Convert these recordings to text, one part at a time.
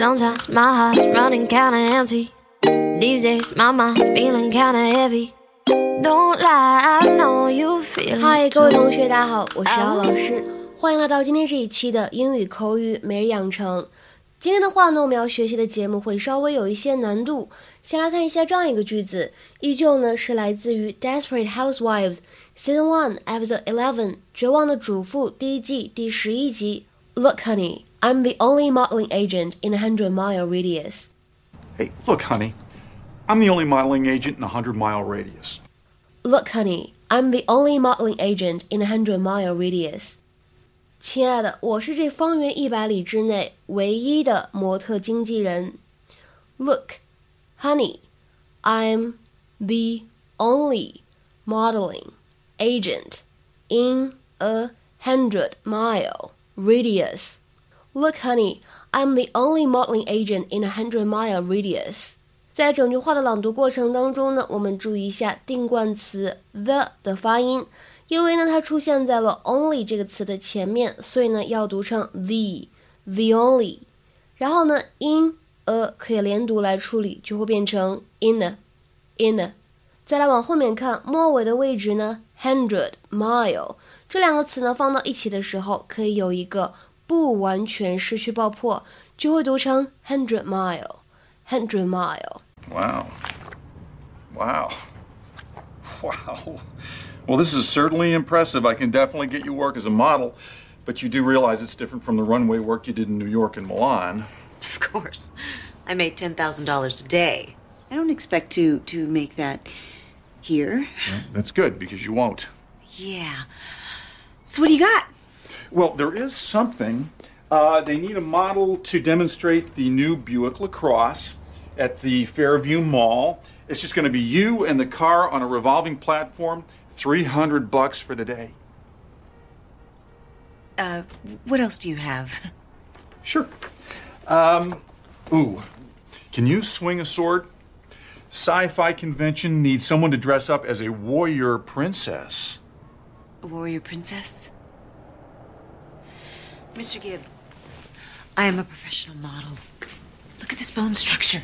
Sometimes my heart's running kinda empty. These days my mind's feeling kinda heavy. Don't lie, I know you feel 嗨，it 各位同学，大家好，我是姚老师，欢迎来到今天这一期的英语口语每日养成。今天的话呢，我们要学习的节目会稍微有一些难度。先来看一下这样一个句子，依旧呢是来自于《Desperate Housewives》Season One Episode Eleven《绝望的主妇》第一季第十一集。Look, honey, I'm the only modeling agent in a hundred mile radius. Hey, look, honey, I'm the only modeling agent in a 100 mile radius. Look, honey, I'm the only modeling agent in a hundred mile radius. 亲爱的，我是这方圆一百里之内唯一的模特经纪人。Look, honey, I'm the only modeling agent in a hundred mile radius. Look, honey, I'm the only modeling agent in a hundred mile radius. 在整句话的朗读过程当中呢，我们注意一下定冠词 the 的发音，因为呢它出现在了 only 这个词的前面，所以呢要读成 the the only。然后呢 in a 可以连读来处理，就会变成 in a in a。再来往后面看，末尾的位置呢 hundred mile 这两个词呢放到一起的时候，可以有一个不完全失去爆破，就会读成 hundred mile hundred mile。 Wow. Wow. Wow. Well, this is certainly impressive. I can definitely get you work as a model, but you do realize it's different from the runway work you did in New York and Milan. Of course. I make $10,000 a day. I don't expect to to make that here. That's good because you won't. Yeah. So what do you got? Well, there is something. Uh, they need a model to demonstrate the new Buick LaCrosse at the Fairview Mall. It's just going to be you and the car on a revolving platform. 300 bucks for the day. Uh, what else do you have? Sure. Um, ooh, can you swing a sword? Sci-fi convention needs someone to dress up as a warrior princess. A warrior princess? Mr. Gibb, I am a professional model. Look at this bone structure.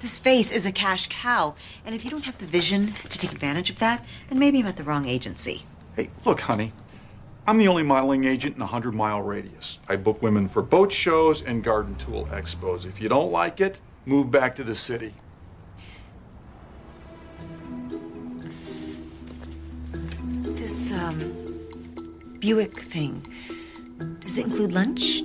This face is a cash cow. And if you don't have the vision to take advantage of that, then maybe I'm at the wrong agency. Hey, look, honey. I'm the only modeling agent in a 100 mile radius. I book women for boat shows and garden tool expos. If you don't like it, move back to the city. This, um, Buick thing, does it include lunch?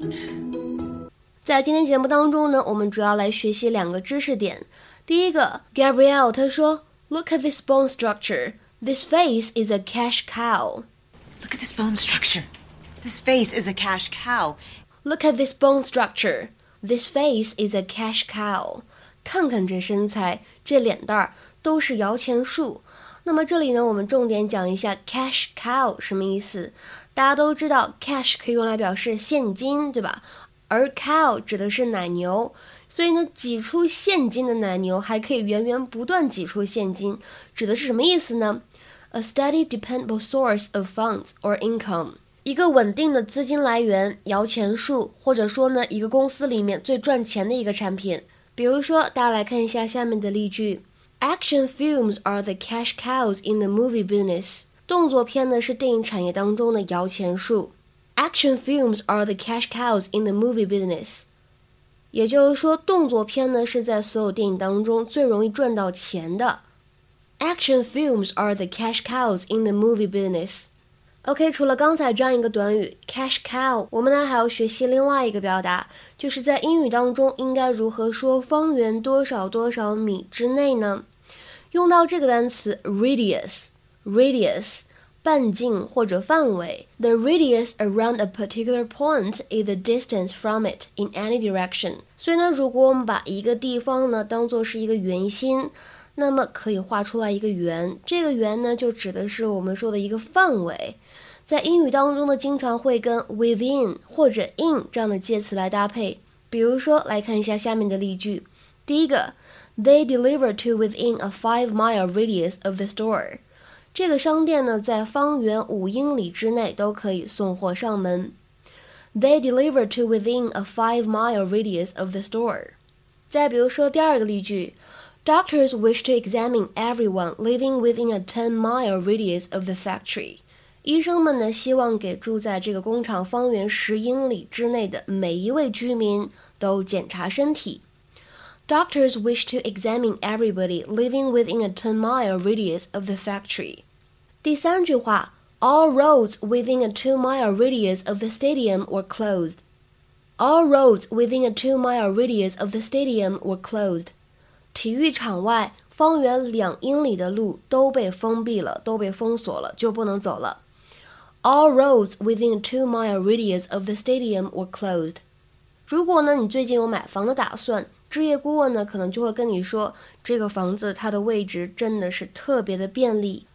在今天节目当中呢，我们主要来学习两个知识点。第一个，Gabrielle 她说，Look at this bone structure. This face is a cash cow. Look at this bone structure. This face is a cash cow. Look at this bone structure. This face is a cash cow. 看看这身材，这脸蛋儿都是摇钱树。 那么这里呢，我们重点讲一下 cash cow 什么意思。大家都知道，cash 可以用来表示现金，对吧？而 cow 指的是奶牛，所以呢，挤出现金的奶牛还可以源源不断挤出现金，指的是什么意思呢？A steady, dependable source of funds or income，一个稳定的资金来源，摇钱树，或者说呢，一个公司里面最赚钱的一个产品。比如说，大家来看一下下面的例句 ：Action films are the cash cows in the movie business。动作片呢是电影产业当中的摇钱树。Action films are the cash cows in the movie business。也就是说，动作片呢是在所有电影当中最容易赚到钱的。Action films are the cash cows in the movie business。 OK，除了刚才这样一个短语 cash cow，我们呢还要学习另外一个表达，就是在英语当中应该如何说方圆多少多少米之内呢？用到这个单词 radius，radius。半径或者范围，the radius around a particular point is the distance from it in any direction。所以呢，如果我们把一个地方呢当做是一个圆心，那么可以画出来一个圆。这个圆呢，就指的是我们说的一个范围。在英语当中呢，经常会跟 within 或者 in 这样的介词来搭配。比如说，来看一下下面的例句。第一个，They deliver to within a five-mile radius of the store。这个商店呢，在方圆五英里之内都可以送货上门。They deliver to within a five-mile radius of the store。再比如说第二个例句 ，Doctors wish to examine everyone living within a ten-mile radius of the factory。医生们呢，希望给住在这个工厂方圆十英里之内的每一位居民都检查身体。Doctors wish to examine everybody living within a ten-mile radius of the factory。第三句话。All roads within a two-mile radius of the stadium were closed. All roads within a two-mile radius of the stadium were closed. 体育场外方圆两英里的路都被封闭了，都被封锁了，就不能走了。All roads within a two-mile radius of the stadium were closed. 如果呢，你最近有买房的打算，置业顾问呢，可能就会跟你说，这个房子它的位置真的是特别的便利。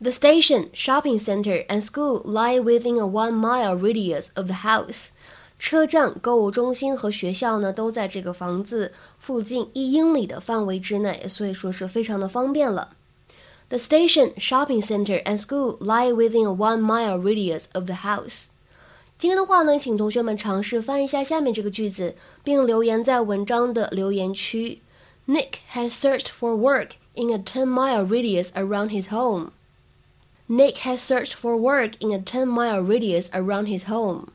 the station, shopping center, and school lie within a one-mile radius of the house. 车站、购物中心和学校呢，都在这个房子附近一英里的范围之内，所以说是非常的方便了。The station, shopping center, and school lie within a one-mile radius of the house. 今天的话呢，请同学们尝试翻译一下下面这个句子，并留言在文章的留言区。Nick has searched for work in a ten-mile radius around his home. Nick has searched for work in a ten-mile radius around his home。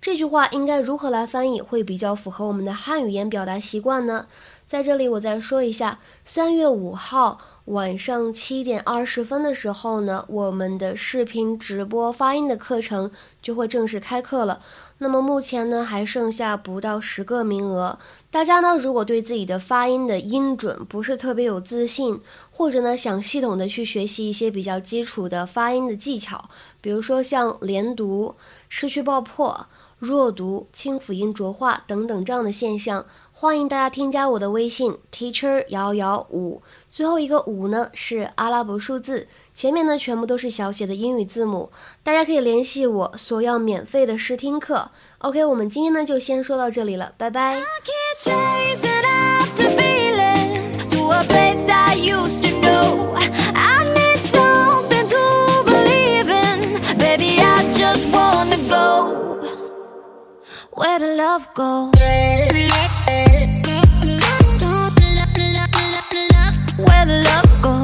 这句话应该如何来翻译会比较符合我们的汉语言表达习惯呢？在这里我再说一下，三月五号。晚上七点二十分的时候呢，我们的视频直播发音的课程就会正式开课了。那么目前呢，还剩下不到十个名额。大家呢，如果对自己的发音的音准不是特别有自信，或者呢想系统的去学习一些比较基础的发音的技巧，比如说像连读、失去爆破。弱读、清辅音浊化等等这样的现象，欢迎大家添加我的微信 teacher 幺幺五，最后一个五呢是阿拉伯数字，前面呢全部都是小写的英语字母，大家可以联系我索要免费的试听课。OK，我们今天呢就先说到这里了，拜拜。Where the love go? Where the love go?